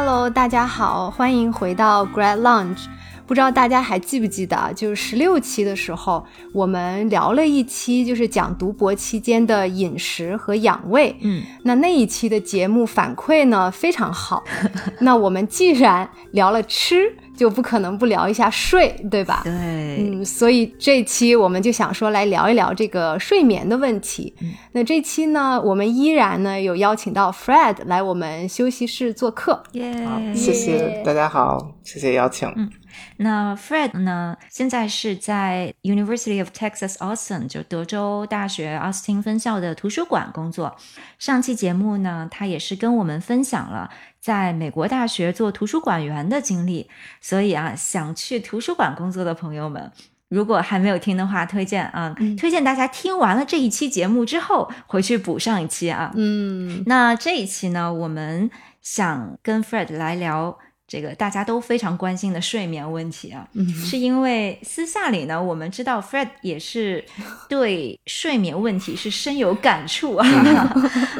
Hello，大家好，欢迎回到 Grad Lounge。不知道大家还记不记得，就是十六期的时候，我们聊了一期，就是讲读博期间的饮食和养胃。嗯，那那一期的节目反馈呢非常好。那我们既然聊了吃，就不可能不聊一下睡，对吧？对，嗯，所以这期我们就想说来聊一聊这个睡眠的问题。那这期呢，我们依然呢有邀请到 Fred 来我们休息室做客。耶、好，谢谢大家好，谢谢邀请。嗯那 Fred 呢，现在是在 University of Texas Austin，就德州大学奥斯汀分校的图书馆工作。上期节目呢，他也是跟我们分享了在美国大学做图书馆员的经历。所以啊，想去图书馆工作的朋友们，如果还没有听的话，推荐啊，嗯。推荐大家听完了这一期节目之后，回去补上一期啊。嗯。那这一期呢，我们想跟 Fred 来聊这个大家都非常关心的睡眠问题啊，嗯。是因为私下里呢，我们知道 Fred 也是对睡眠问题是深有感触啊，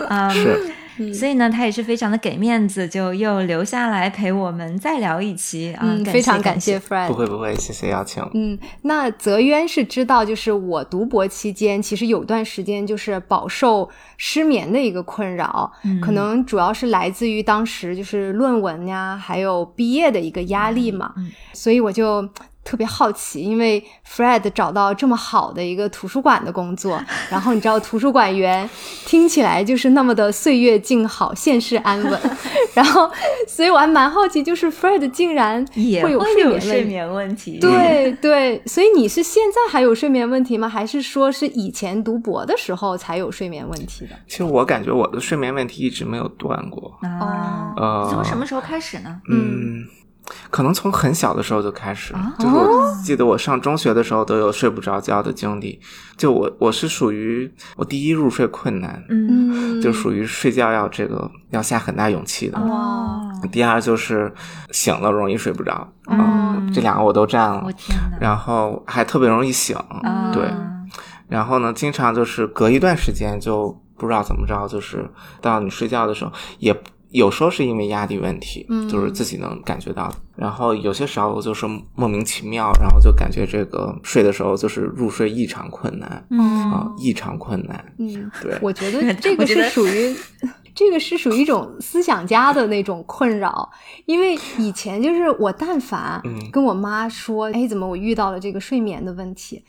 嗯，是，所以呢，他也是非常的给面子，就又留下来陪我们再聊一期啊，嗯，非常感感谢 Fred 不。会不会，谢谢邀请。嗯，那泽渊是知道，就是我读博期间，其实有段时间就是饱受失眠的一个困扰，嗯可能主要是来自于当时就是论文呀，还有毕业的一个压力嘛，嗯所以我就。特别好奇，因为 Fred 找到这么好的一个图书馆的工作，然后你知道图书馆员听起来就是那么的岁月静好、现世安稳，然后，所以我还蛮好奇，就是 Fred 竟然也会有睡睡眠问题。眠问题，对对，所以你是现在还有睡眠问题吗？还是说是以前读博的时候才有睡眠问题的？其实我感觉我的睡眠问题一直没有断过。啊，呃，从什么时候开始呢？嗯，可能从很小的时候就开始，啊？就是我记得我上中学的时候都有睡不着觉的经历。就我我是属于我第一入睡困难，嗯，嗯，就属于睡觉要这个要下很大勇气的。哇，第二就是醒了容易睡不着，嗯。啊这两个我都占了。然后还特别容易醒，啊。对。然后呢，经常就是隔一段时间就不知道怎么着，就是到你睡觉的时候，也有时候是因为压力问题，嗯就是自己能感觉到。然后有些时候就是莫名其妙，然后就感觉这个睡的时候就是入睡异常困难嗯啊，异常困难。嗯，对，我觉得 这个是属于。这个是属于一种思想家的那种困扰，因为以前就是我但凡嗯跟我妈说，哎，怎么我遇到了这个睡眠的问题，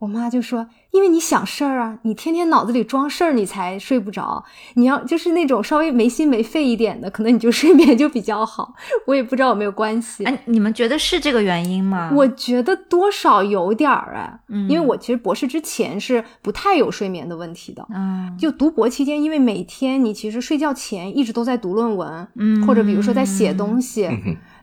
我妈就说，因为你想事儿啊，你天天脑子里装事儿，你才睡不着。你要就是那种稍微没心没肺一点的，可能你就 睡眠就比较好。我也不知道有没有关系。哎，你们觉得是这个原因吗？我觉得多少有点儿哎，嗯因为我其实博士之前是不太有睡眠的问题的。嗯就读博期间，因为每天你其实睡觉前一直都在读论文，嗯或者比如说在写东西，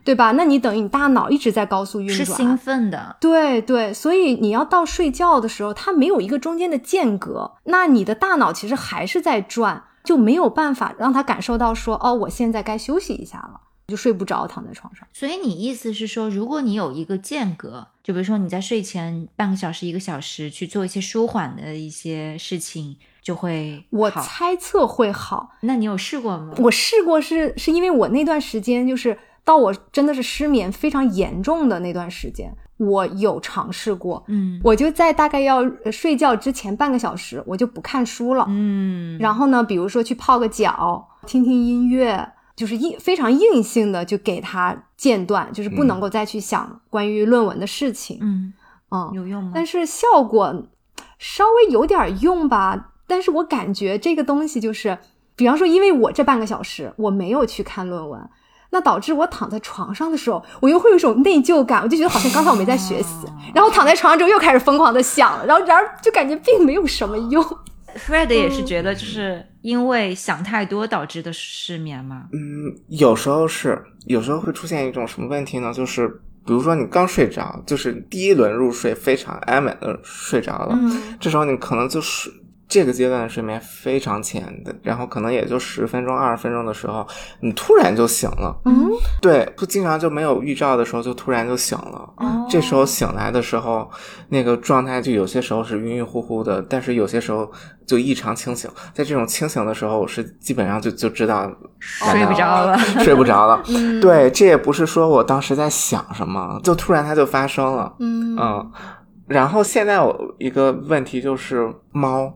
对吧？那你等于你大脑一直在高速运转是，兴奋的，对对，所以你要到睡觉的时候，它没有一个中间的间隔，那你的大脑其实还是在转，就没有办法让它感受到说，哦，我现在该休息一下了，就睡不着，躺在床上。所以你意思是说，如果你有一个间隔，就比如说你在睡前半个小时、一个小时去做一些舒缓的一些事情，就会我猜测会好，那你有试过吗？我试过是是因为我那段时间就是到我真的是失眠非常严重的那段时间，我有尝试过，嗯我就在大概要呃睡觉之前半个小时，我就不看书了，嗯，然后呢，比如说去泡个脚，听听音乐，就是硬非常硬性的就给它间断，就是不能够再去想关于论文的事情，嗯嗯，有用吗？但是效果稍微有点用吧，但是我感觉这个东西就是，比方说，因为我这半个小时我没有去看论文。那导致我躺在床上的时候，我又会有一种内疚感，我就觉得好像刚才我没在学习，然后躺在床上之后又开始疯狂的想了，然后然而就感觉并没有什么用。Fred 也是觉得，就是因为想太多导致的失眠吗？嗯，有时候是，有时候会出现一种什么问题呢？就是比如说你刚睡着，就是第一轮入睡非常安稳的睡着了，嗯这时候你可能就是这个阶段的睡眠非常浅的，然后可能也就十分钟、二十分钟的时候，你突然就醒了。嗯，对，不经常就没有预兆的时候，就突然就醒了。哦这时候醒来的时候，那个状态就有些时候是晕晕乎乎的，但是有些时候就异常清醒。在这种清醒的时候，我是基本上就就知道睡不着了。睡不着了。嗯对，这也不是说我当时在想什么，就突然它就发生了。嗯嗯，然后现在我一个问题就是猫，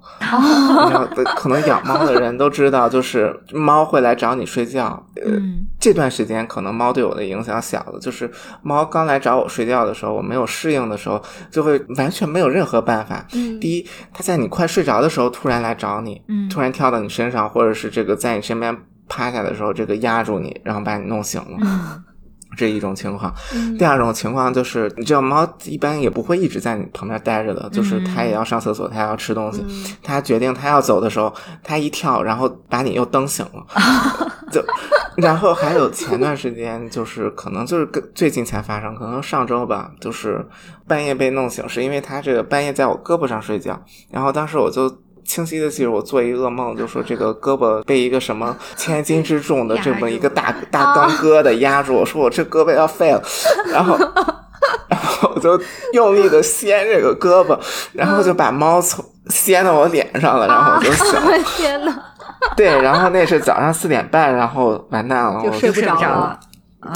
可能养猫的人都知道，就是猫会来找你睡觉。呃，嗯这段时间可能猫对我的影响小了，就是猫刚来找我睡觉的时候，我没有适应的时候，就会完全没有任何办法。嗯第一，它在你快睡着的时候突然来找你，嗯突然跳到你身上，或者是这个在你身边趴下的时候，这个压住你，然后把你弄醒了。嗯这一种情况，嗯第二种情况就是，你知道猫一般也不会一直在你旁边待着的，就是它也要上厕所，它要吃东西。嗯它决定它要走的时候，它一跳，然后把你又蹬醒了，就，然后还有前段时间就是可能就是跟最近才发生，可能上周吧，就是半夜被弄醒，是因为它这个半夜在我胳膊上睡觉，然后当时我就。清晰的记得我做一噩梦，就说这个胳膊被一个什么 千斤之重的这么一个大大钢疙瘩压住，我 说我这胳膊要废了，然后 然后我就用力的掀这个胳膊，然后就把猫从掀到我脸上了，然后我就醒了。天哪，对，然后那是早上四点半，然后完蛋了，我就睡不着了。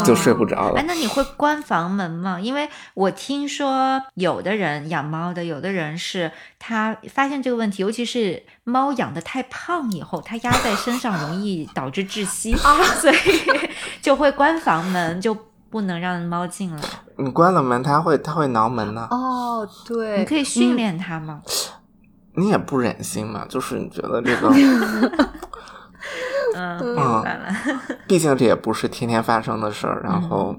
就睡不着了哎，那你会关房门吗？因为我听说有的人养猫的，有的人是他发现这个问题，尤其是猫养的太胖以后，它压在身上容易导致窒息，所以 就会关房门，就不能让猫进来。你关了门，它会它会挠门呢。哦，对，你可以训练它吗？你也不忍心嘛，就是你觉得这个，嗯，明白了。毕竟这也不是天天发生的事儿，然后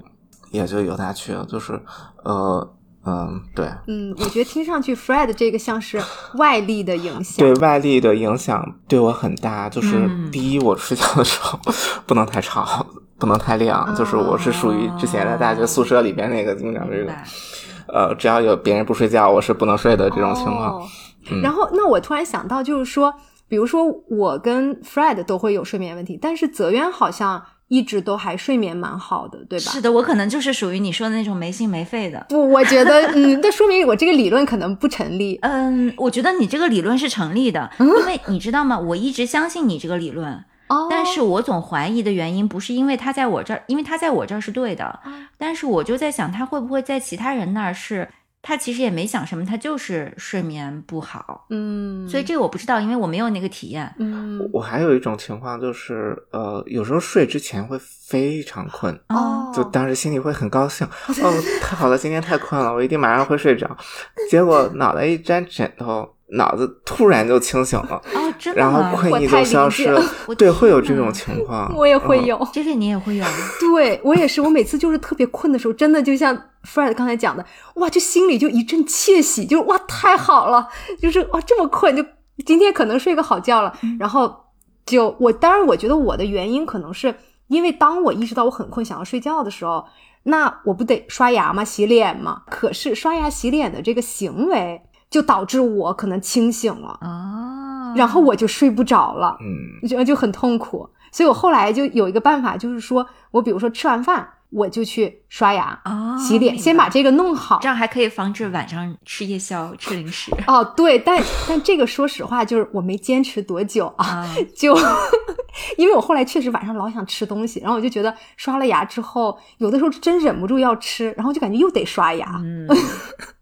也就由他去了，就是呃嗯，对嗯，我觉得听上去 Fred 这个像是外力的影响，对外力的影响对我很大。就是嗯第一，我睡觉的时候 不能太吵，不能太亮，就是我是属于之前在大学宿舍里边那个经常这个呃，只要有别人不睡觉，我是不能睡的这种情况。哦然后，那我突然想到，就是说，比如说我跟 Fred 都会有睡眠问题，但是泽渊好像一直都还睡眠蛮好的，对吧？是的，我可能就是属于你说的那种没心没肺的。不，我觉得，嗯，那说明我这个理论可能不成立。嗯，我觉得你这个理论是成立的，因为你知道吗？我一直相信你这个理论，哦，但是我总怀疑的原因不是因为他在我这儿，因为他在我这儿是对的，但是我就在想，他会不会在其他人那儿是，他其实也没想什么，他就是睡眠不好，嗯，所以这个我不知道，因为我没有那个体验。嗯，我还有一种情况就是，呃，有时候睡之前会非常困，哦，就当时心里会很高兴，哦，太好了，今天太困了，我一定马上会睡着。结果脑袋一沾枕头，脑子突然就清醒了，哦，真的然后吗？困意就消失了。对，会有这种情况。我也会嗯有，这个你也会有，对我也是，我每次就是特别困的时候，真的就像 Fred 刚才讲的，哇，就心里就一阵窃喜，就是哇，太好了，就是哇这么困，就今天可能睡个好觉了。然后就我当然我觉得我的原因可能是因为当我意识到我很困想要睡觉的时候，那我不得刷牙吗？洗脸吗？可是刷牙洗脸的这个行为就导致我可能清醒了，啊，然后我就睡不着了。嗯，就就很痛苦。所以我后来就有一个办法，就是说我比如说吃完饭，我就去刷牙、哦洗脸，先把这个弄好这。样还可以防止晚上吃夜宵、吃零食哦，对，但但这个说实话，就是我没坚持多久啊，啊。就 因为我后来确实晚上老想吃东西，然后我就觉得刷了牙之后，有的时候真忍不住要吃，然后就感觉又得刷牙。嗯，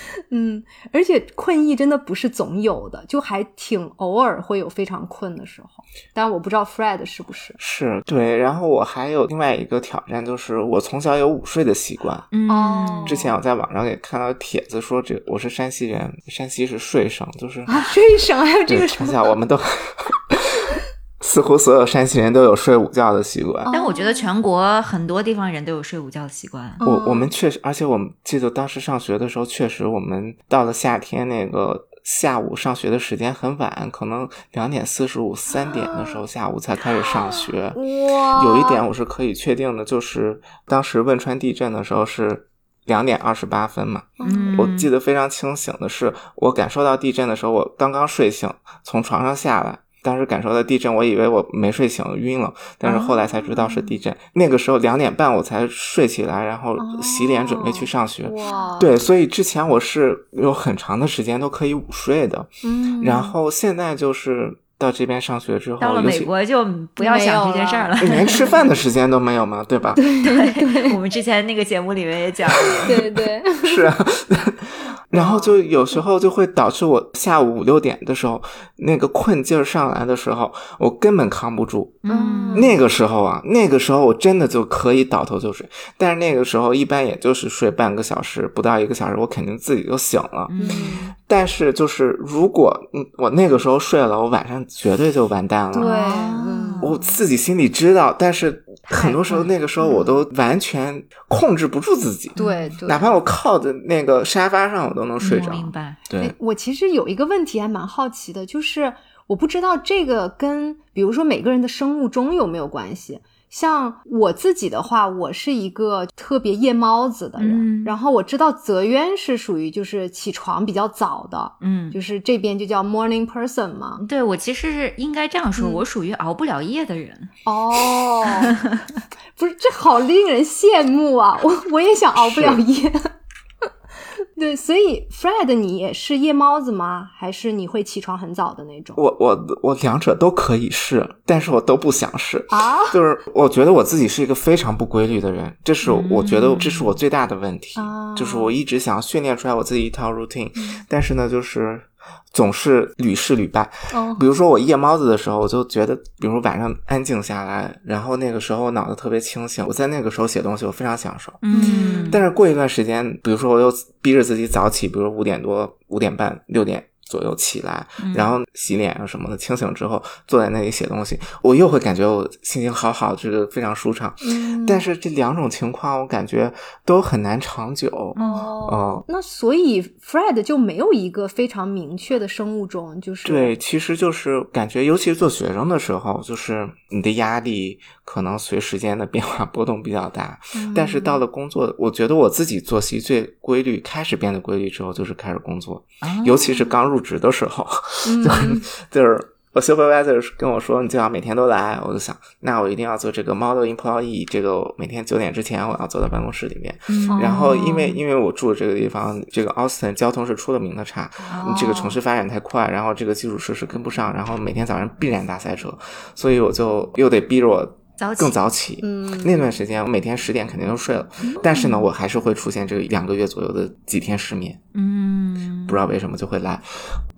嗯，而且困意真的不是总有的，就还挺偶尔会有非常困的时候。但我不知道 Fred 是不是。是对。然后我还有另外一个挑战，就是我从小有午睡的习惯。嗯哦之前我在网上也看到帖子说，这我是山西人，山西是睡省，就是啊，睡省还有这对，个从小我们都 似乎所有山西人都有睡午觉的习惯。但我觉得全国很多地方人都有睡午觉的习惯。我我们确实，而且我们记得当时上学的时候，确实我们到了夏天那个下午上学的时间很晚，可能两点四十五、三点的时候下午才开始上学。哇，有一点我是可以确定的，就是当时汶川地震的时候是两点二十八分嘛。嗯，我记得非常清醒的是，我感受到地震的时候，我刚刚睡醒，从床上下来。当时感受到地震，我以为我没睡醒，晕了。但是后来才知道是地震。那个时候两点半我才睡起来，然后洗脸准备去上学。哇，对，所以之前我是有很长的时间都可以午睡的。嗯，然后现在就是到这边上学之后，到了美国就不要想这件事儿了。连吃饭的时间都没有嘛，对吧？对，我们之前那个节目里面也讲了，对对，是啊，然后就有时候就会导致我下午五六点的时候，那个困劲儿上来的时候，我根本扛不住。嗯，那个时候啊，那个时候我真的就可以倒头就睡，但是那个时候一般也就是睡半个小时，不到一个小时，我肯定自己就醒了。嗯但是就是如果嗯我那个时候睡了，我晚上绝对就完蛋了。对，我自己心里知道，但是很多时候那个时候我都完全控制不住自己，对对，哪怕我靠着那个沙发上，我都能睡着。明白。对哎，，我其实有一个问题还蛮好奇的，就是我不知道这个跟比如说每个人的生物钟有没有关系。像我自己的话，我是一个特别夜猫子的人，嗯然后我知道泽渊是属于就是起床比较早的，嗯，就是这边就叫 morning person 嘛。对我其实是应该这样说，嗯我属于熬不了夜的人。哦，不是，这好令人羡慕啊！我我也想熬不了夜。对，所以 Fred，你也是夜猫子吗？还是你会起床很早的那种？我我我两者都可以试，但是我都不想试。啊，就是我觉得我自己是一个非常不规律的人，这是我觉得这是我最大的问题。啊就是我一直想训练出来我自己一套 routine，、但是呢，就是总是屡试屡败。哦比如说我夜猫子的时候，我就觉得，比如晚上安静下来，然后那个时候我脑子特别清醒，我在那个时候写东西，我非常享受。嗯，但是过一段时间，比如说我又逼着自己早起，比如五点多、五点半、六点左右起来，然后洗脸啊什么的，清醒之后坐在那里写东西，我又会感觉我心情好好，这个非常舒畅。嗯但是这两种情况，我感觉都很难长久。哦，哦，那所以 Fred 就没有一个非常明确的生物钟，就是对，其实就是感觉，尤其是做学生的时候，就是你的压力可能随时间的变化波动比较大。嗯但是到了工作，我觉得我自己作息最规律，开始变得规律之后，就是开始工作，哦尤其是刚入职的时候，嗯。就 是就是我 supervisor 跟我说你最好每天都来，我就想，那我一定要做这个 model employee，这个每天九点之前我要坐到办公室里面。嗯。然后因为哦因为我住的这个地方，这个 Austin 交通是出了名的差，哦。这个城市发展太快，然后这个基础设施跟不上，然后每天早上必然大塞车，所以我就又得逼着我早起更早起。嗯那段时间我每天十点肯定都睡了，但是呢，我还是会出现这个两个月左右的几天失眠，嗯不知道为什么就会来。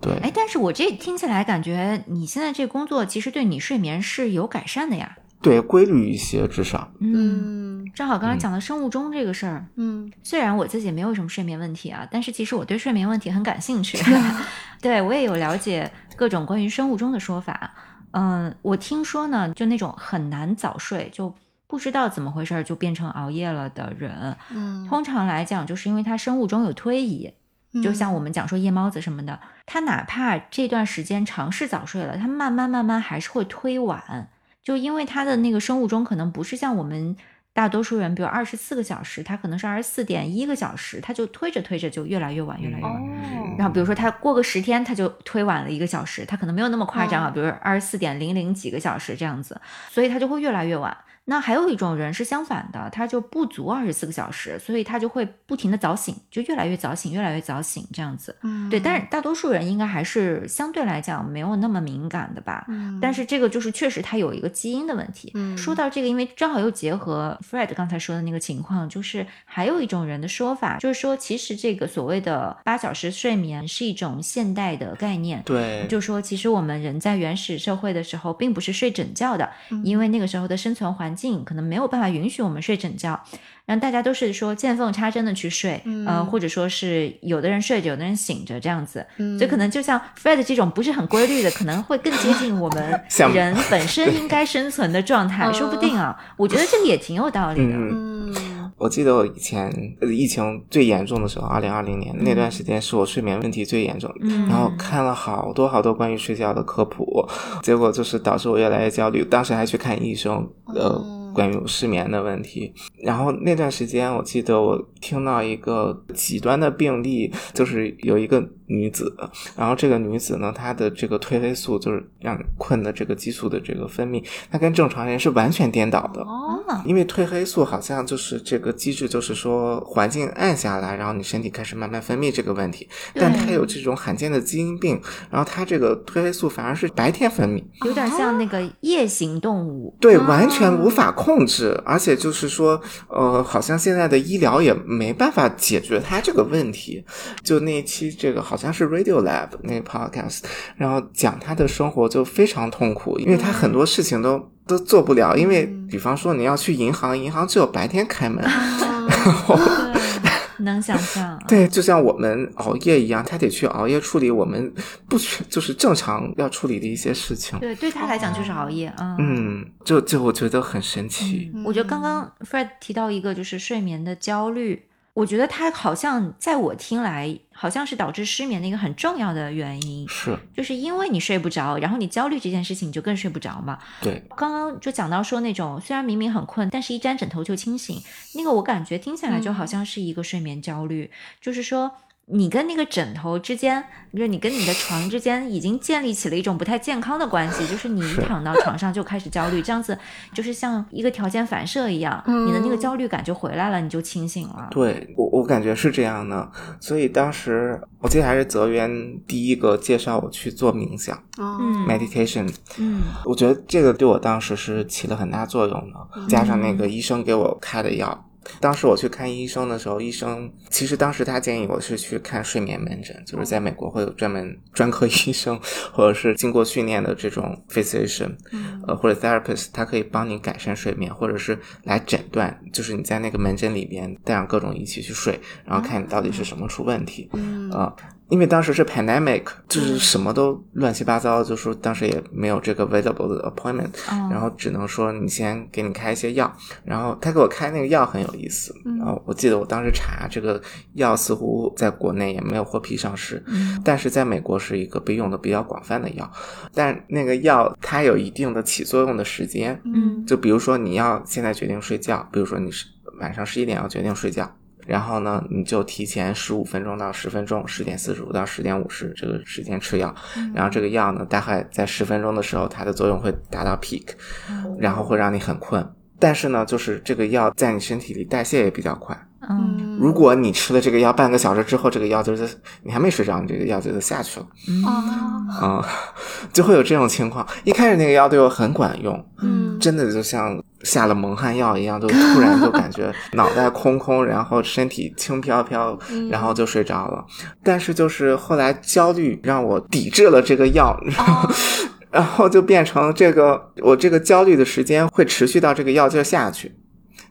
对，哎，但是我这听起来感觉你现在这工作其实对你睡眠是有改善的呀。对，规律一些至少。嗯正好刚才讲的生物钟这个事儿，嗯虽然我自己没有什么睡眠问题啊，但是其实我对睡眠问题很感兴趣。对我也有了解各种关于生物钟的说法。嗯，我听说呢，就那种很难早睡，就不知道怎么回事儿就变成熬夜了的人，嗯，通常来讲，就是因为他生物钟有推移。就像。我们讲说夜猫子什么的，他哪怕这段时间尝试早睡了，他慢慢慢慢还是会推晚，就因为他的那个生物钟可能不是像我们大多数人，比如二十四个小时，他可能是二十四点一个小时，他就推着推着就越来越晚，越来越晚。哦，然后比如说他过个十天，他就推晚了一个小时，他可能没有那么夸张啊，比如二十四点零零几个小时这样子，所以他就会越来越晚。那还有一种人是相反的，他就不足二十四个小时，所以他就会不停的早醒，就越来越早醒，越来越早醒这样子。嗯对，但是大多数人应该还是相对来讲没有那么敏感的吧。嗯但是这个就是确实他有一个基因的问题。嗯说到这个，因为正好又结合 Fred 刚才说的那个情况，就是还有一种人的说法，就是说其实这个所谓的八小时睡眠是一种现代的概念。对，就说其实我们人在原始社会的时候，并不是睡整觉的，因为那个时候的生存环境可能没有办法允许我们睡整觉，然后大家都是说见缝插针的去睡，呃，或者说是有的人睡着，有的人醒着这样子，所以可能就像 Fred 这种不是很规律的，可能会更接近我们 人本身应该生存的状态，说不定啊，我觉得这个也挺有道理的。嗯，嗯我记得我以前呃疫情最严重的时候，二零二零年那段时间是我睡眠问题最严重，嗯。然后看了好多好多关于睡觉的科普，结果就是导致我越来越焦虑，当时还去看医生，呃，关于失眠的问题。然后那段时间，我记得我听到一个极端的病例，就是有一个女子，然后这个女子呢，她的这个褪黑素就是让你困的这个激素的这个分泌，它跟正常人是完全颠倒的。哦，因为褪黑素好像就是这个机制，就是说环境暗下来，然后你身体开始慢慢分泌这个问题。但它有这种罕见的基因病，然后它这个褪黑素反而是白天分泌，有点像那个夜行动物。对，啊完全无法控制，而且就是说，呃，好像现在的医疗也没办法解决它这个问题。就那一期这个好像是 Radio Lab 那个 podcast，然后讲他的生活就非常痛苦，因为他很多事情都。都做不了，因为比方说你要去银行，银行只有白天开门，对，能想象。对，就像我们熬夜一样，他得去熬夜处理我们不就是正常要处理的一些事情。对，对他来讲就是熬夜啊。嗯，就就我觉得很神奇。我觉得刚刚 Fred 提到一个就是睡眠的焦虑，我觉得他好像在我听来，好像是导致失眠的一个很重要的原因，是，就是因为你睡不着，然后你焦虑这件事情，你就更睡不着嘛。对，刚刚就讲到说那种虽然明明很困，但是一沾枕头就清醒，那个我感觉听起来就好像是一个睡眠焦虑，就是说。你跟那个枕头之间，就是你跟你的床之间，已经建立起了一种不太健康的关系。就是你一躺到床上就开始焦虑，这样子就是像一个条件反射一样，你的那个焦虑感就回来了，你就清醒了。对我，我感觉是这样的。所以当时我记得还是泽源第一个介绍我去做冥想嗯，meditation。嗯我觉得这个对我当时是起了很大作用的，加上那个医生给我开的药。当时我去看医生的时候，医生其实当时他建议我是去看睡眠门诊，就是在美国会有专门专科 医生，或者是经过训练的这种 physician，呃或者 therapist，他可以帮你改善睡眠，或者是来诊断，就是你在那个门诊里边带上各种仪器去睡，然后看你到底是什么出问题，呃因为当时是 pandemic，就是什么都乱七八糟，就说当时也没有这个 available 的 appointment，、哦然后只能说你先给你开一些药，然后他给我开那个药很有意思，然后我记得我当时查这个药似乎在国内也没有获批上市，但是在美国是一个被用的比较广泛的药，但那个药它有一定的起作用的时间，嗯。就比如说你要现在决定睡觉，比如说你是晚上十一点要决定睡觉，然后呢，你就提前十五分钟到十分钟，十点四十五到十点五十这个时间吃药，然后这个药呢，大概在十分钟的时候，它的作用会达到 peak，然后会让你很困。但是呢，就是这个药在你身体里代谢也比较快。嗯如果你吃了这个药半个小时之后，这个药就是你还没睡着，你这个药就下去了。啊，啊、就会有这种情况。一开始那个药对我很管用，嗯真的就像下了蒙汗药一样，就突然就感觉脑袋空空，然后身体轻飘飘，然后就睡着了。但是就是后来焦虑让我抵制了这个药。然后就变成这个，我这个焦虑的时间会持续到这个药劲儿下去，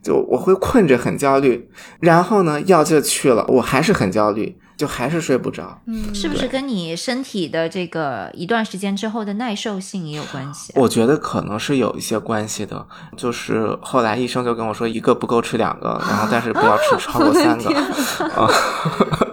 就我会困着很焦虑，然后呢药劲儿去了，我还是很焦虑，就还是睡不着。嗯是不是跟你身体的这个一段时间之后的耐受性也有关系？我觉得可能是有一些关系的，就是后来医生就跟我说，一个不够吃两个，然后但是不要吃超过三个。啊，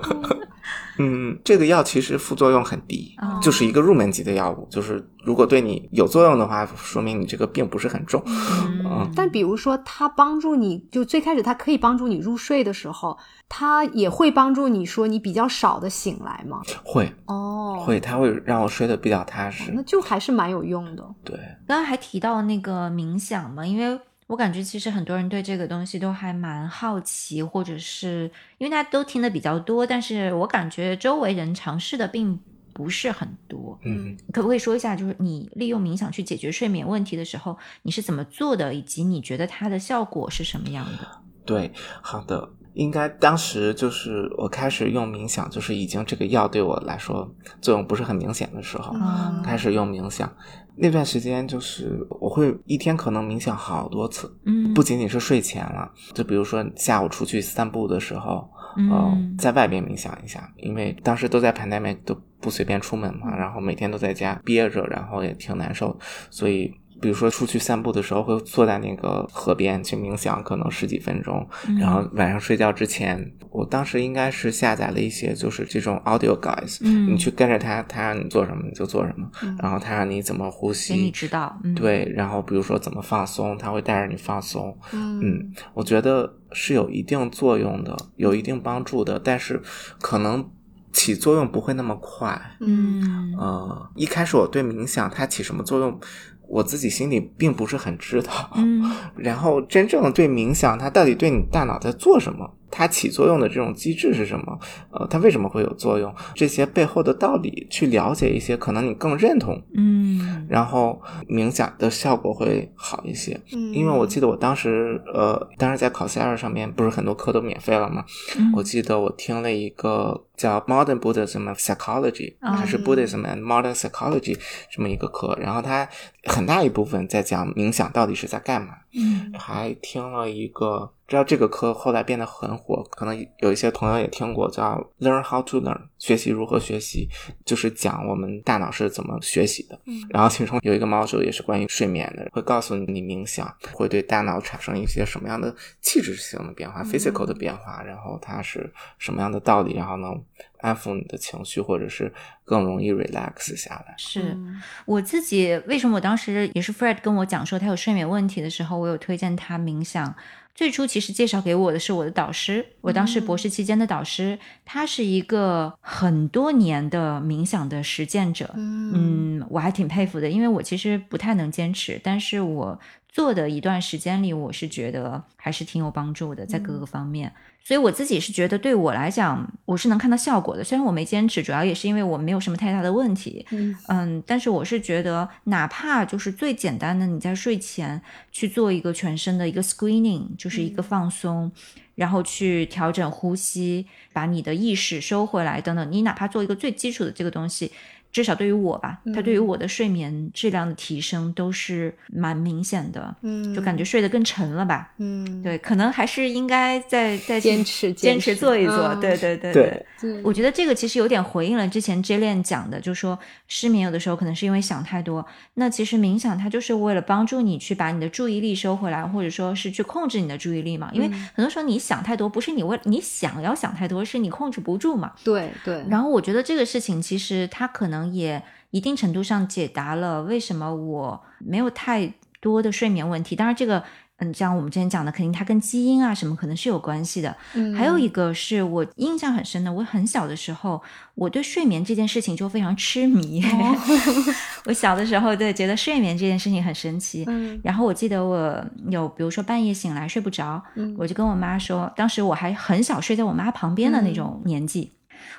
嗯，这个药其实副作用很低，哦就是一个入门级的药物，就是如果对你有作用的话，说明你这个病不是很重。嗯但比如说，它帮助你就最开始它可以帮助你入睡的时候，它也会帮助你说你比较少的醒来吗？会哦，会，它会让我睡得比较踏实。那就还是蛮有用的。对，刚刚还提到那个冥想嘛，因为我感觉其实很多人对这个东西都还蛮好奇，或者是因为大家都听的比较多，但是我感觉周围人尝试的并不是很多。嗯，可不可以说一下，就是你利用冥想去解决睡眠问题的时候，你是怎么做的，以及你觉得它的效果是什么样的？对，好的。应该当时就是我开始用冥想，就是已经这个药对我来说作用不是很明显的时候，嗯开始用冥想。那段时间就是我会一天可能冥想好多次，嗯，不仅仅是睡前了，就比如说下午出去散步的时候，嗯。呃，在外边冥想一下，因为当时都在 pandemic 都不随便出门嘛，然后每天都在家憋着，然后也挺难受，所以比如说出去散步的时候，会坐在那个河边去冥想，可能十几分钟。然后晚上睡觉之前，我当时应该是下载了一些就是这种 audio guides，嗯你去跟着他，他让你做什么你就做什么，然后他让你怎么呼吸，给你知道。嗯，对，然后比如说怎么放松，他会带着你放松。嗯嗯，我觉得是有一定作用的，有一定帮助的，但是可能起作用不会那么快。嗯呃，一开始我对冥想它起什么作用，我自己心里并不是很知道。嗯 然后真正对冥想，它到底对你大脑在做什么？它起作用的这种机制是什么？呃，它为什么会有作用？这些背后的道理去了解一些，可能你更认同，嗯然后冥想的效果会好一些。嗯因为我记得我当时，呃，当时在考 s e r 上面不是很多课都免费了吗？嗯我记得我听了一个叫 Modern Buddhism and Psychology，、哦还是 Buddhism and Modern Psychology 这么一个课，然后它很大一部分在讲冥想到底是在干嘛。嗯还听了一个，知道这个课后来变得很火，可能有一些朋友也听过，叫 Learn How to Learn，学习如何学习，就是讲我们大脑是怎么学习的。嗯然后其中有一个 module 也是关于睡眠的，会告诉你你冥想会对大脑产生一些什么样的气质性的变化、嗯 physical 的变化，然后它是什么样的道理，然后能安抚你的情绪，或者是更容易 relax 下来。是。嗯我自己为什么我当时也是 Fred 跟我讲说他有睡眠问题的时候，我有推荐他冥想。最初其实介绍给我的是我的导师，我当时博士期间的导师，他是一个很多年的冥想的实践者。嗯嗯，我还挺佩服的，因为我其实不太能坚持，但是我做的一段时间里，我是觉得还是挺有帮助的，在各个方面。所以我自己是觉得，对我来讲，我是能看到效果的。虽然我没坚持，主要也是因为我没有什么太大的问题。嗯嗯，但是我是觉得，哪怕就是最简单的，你在睡前去做一个全身的一个 screening，就是一个放松，然后去调整呼吸，把你的意识收回来等等，你哪怕做一个最基础的这个东西。至少对于我吧，它对于我的睡眠质量的提升都是蛮明显的，嗯就感觉睡得更沉了吧。嗯对，可能还是应该再再坚持坚坚持持做一做。嗯对对对对对我觉得这个其实有点回应了之前 Jalen 讲的，就是说失眠有的时候可能是因为想太多。那其实冥想它就是为了帮助你去把你的注意力收回来，或者说是去控制你的注意力嘛。因为很多时候你想太多，不是你为你想要想太多，是你控制不住嘛。对对，然后我觉得这个事情其实它可能也一定程度上解答了为什么我没有太多的睡眠问题。当然，这个嗯，像我们之前讲的，肯定它跟基因啊什么可能是有关系的。嗯还有一个是我印象很深的，我很小的时候，我对睡眠这件事情就非常痴迷。我小的时候对觉得睡眠这件事情很神奇。嗯然后我记得我有，比如说半夜醒来睡不着，嗯我就跟我妈说，当时我还很小，睡在我妈旁边的那种年纪，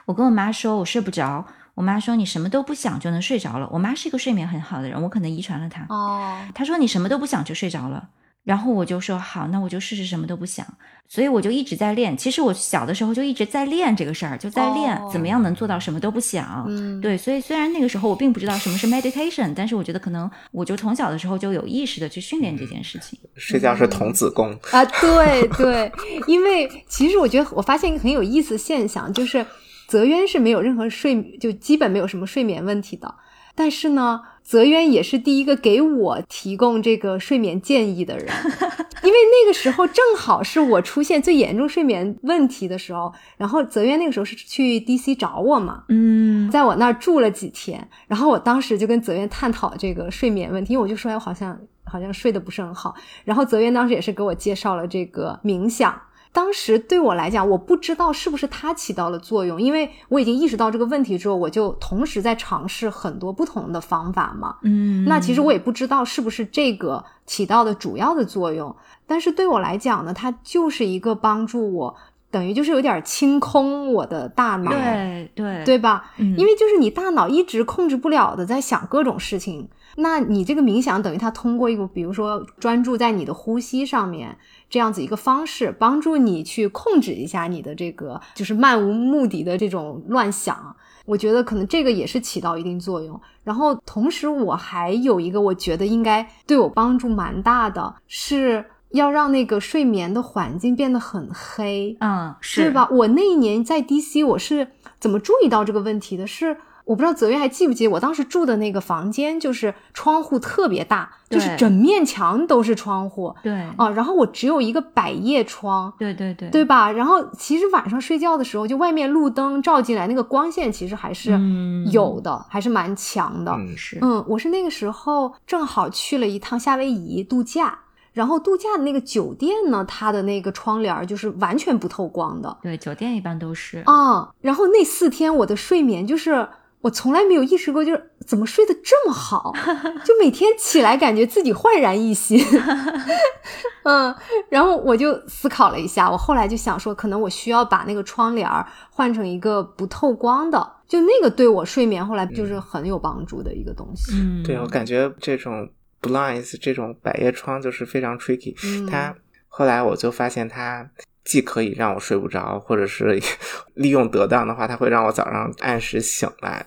我跟我妈说我睡不着，我妈说你什么都不想就能睡着了。我妈是一个睡眠很好的人，我可能遗传了她。哦她说你什么都不想就睡着了。然后我就说好，那我就试试什么都不想。所以我就一直在练。其实我小的时候就一直在练这个事儿，就在练哦怎么样能做到什么都不想。嗯对，所以虽然那个时候我并不知道什么是 meditation，但是我觉得可能我就从小的时候就有意识的去训练这件事情。睡觉是童子功，啊，对对，因为其实我觉得我发现一个很有意思的现象，就是泽渊是没有任何睡，就基本没有什么睡眠问题的，但是呢，泽渊也是第一个给我提供这个睡眠建议的人，因为那个时候正好是我出现最严重睡眠问题的时候，然后泽渊那个时候是去 DC 找我嘛，嗯。在我那儿住了几天，然后我当时就跟泽渊探讨这个睡眠问题，因为我就说哎，我好像好像睡得不是很好，然后泽渊当时也是给我介绍了这个冥想。当时对我来讲，我不知道是不是它起到了作用，因为我已经意识到这个问题之后，我就同时在尝试很多不同的方法嘛。嗯，那其实我也不知道是不是这个起到的主要的作用，但是对我来讲呢，它就是一个帮助我，等于就是有点清空我的大脑，对对对吧？嗯因为就是你大脑一直控制不了的在想各种事情，那你这个冥想等于它通过一个，比如说专注在你的呼吸上面这样子一个方式，帮助你去控制一下你的这个就是漫无目的的这种乱想。我觉得可能这个也是起到一定作用。然后同时我还有一个我觉得应该对我帮助蛮大的，是要让那个睡眠的环境变得很黑。嗯是对？吧？我那一年在 DC，我是怎么注意到这个问题的？是我不知道泽月还记不记得，我当时住的那个房间就是窗户特别大，就是整面墙都是窗户对，啊。然后我只有一个百叶窗，对对对，对吧？然后其实晚上睡觉的时候，就外面路灯照进来，那个光线其实还是嗯有的，还是蛮强的。嗯，是，嗯，我是那个时候正好去了一趟夏威夷度假，然后度假的那个酒店呢，它的那个窗帘儿就是完全不透光的对，酒店一般都是。啊。然后那四天我的睡眠就是。我从来没有意识过，就是怎么睡得这么好，就每天起来感觉自己焕然一新。嗯，然后我就思考了一下，我后来就想说，可能我需要把那个窗帘儿换成一个不透光的，就那个对我睡眠后来就是很有帮助的一个东西。嗯，对我感觉这种 blinds 这种百叶窗就是非常 tricky，、嗯它后来我就发现它。既可以让我睡不着，或者是 利用得当的话，它会让我早上按时醒来。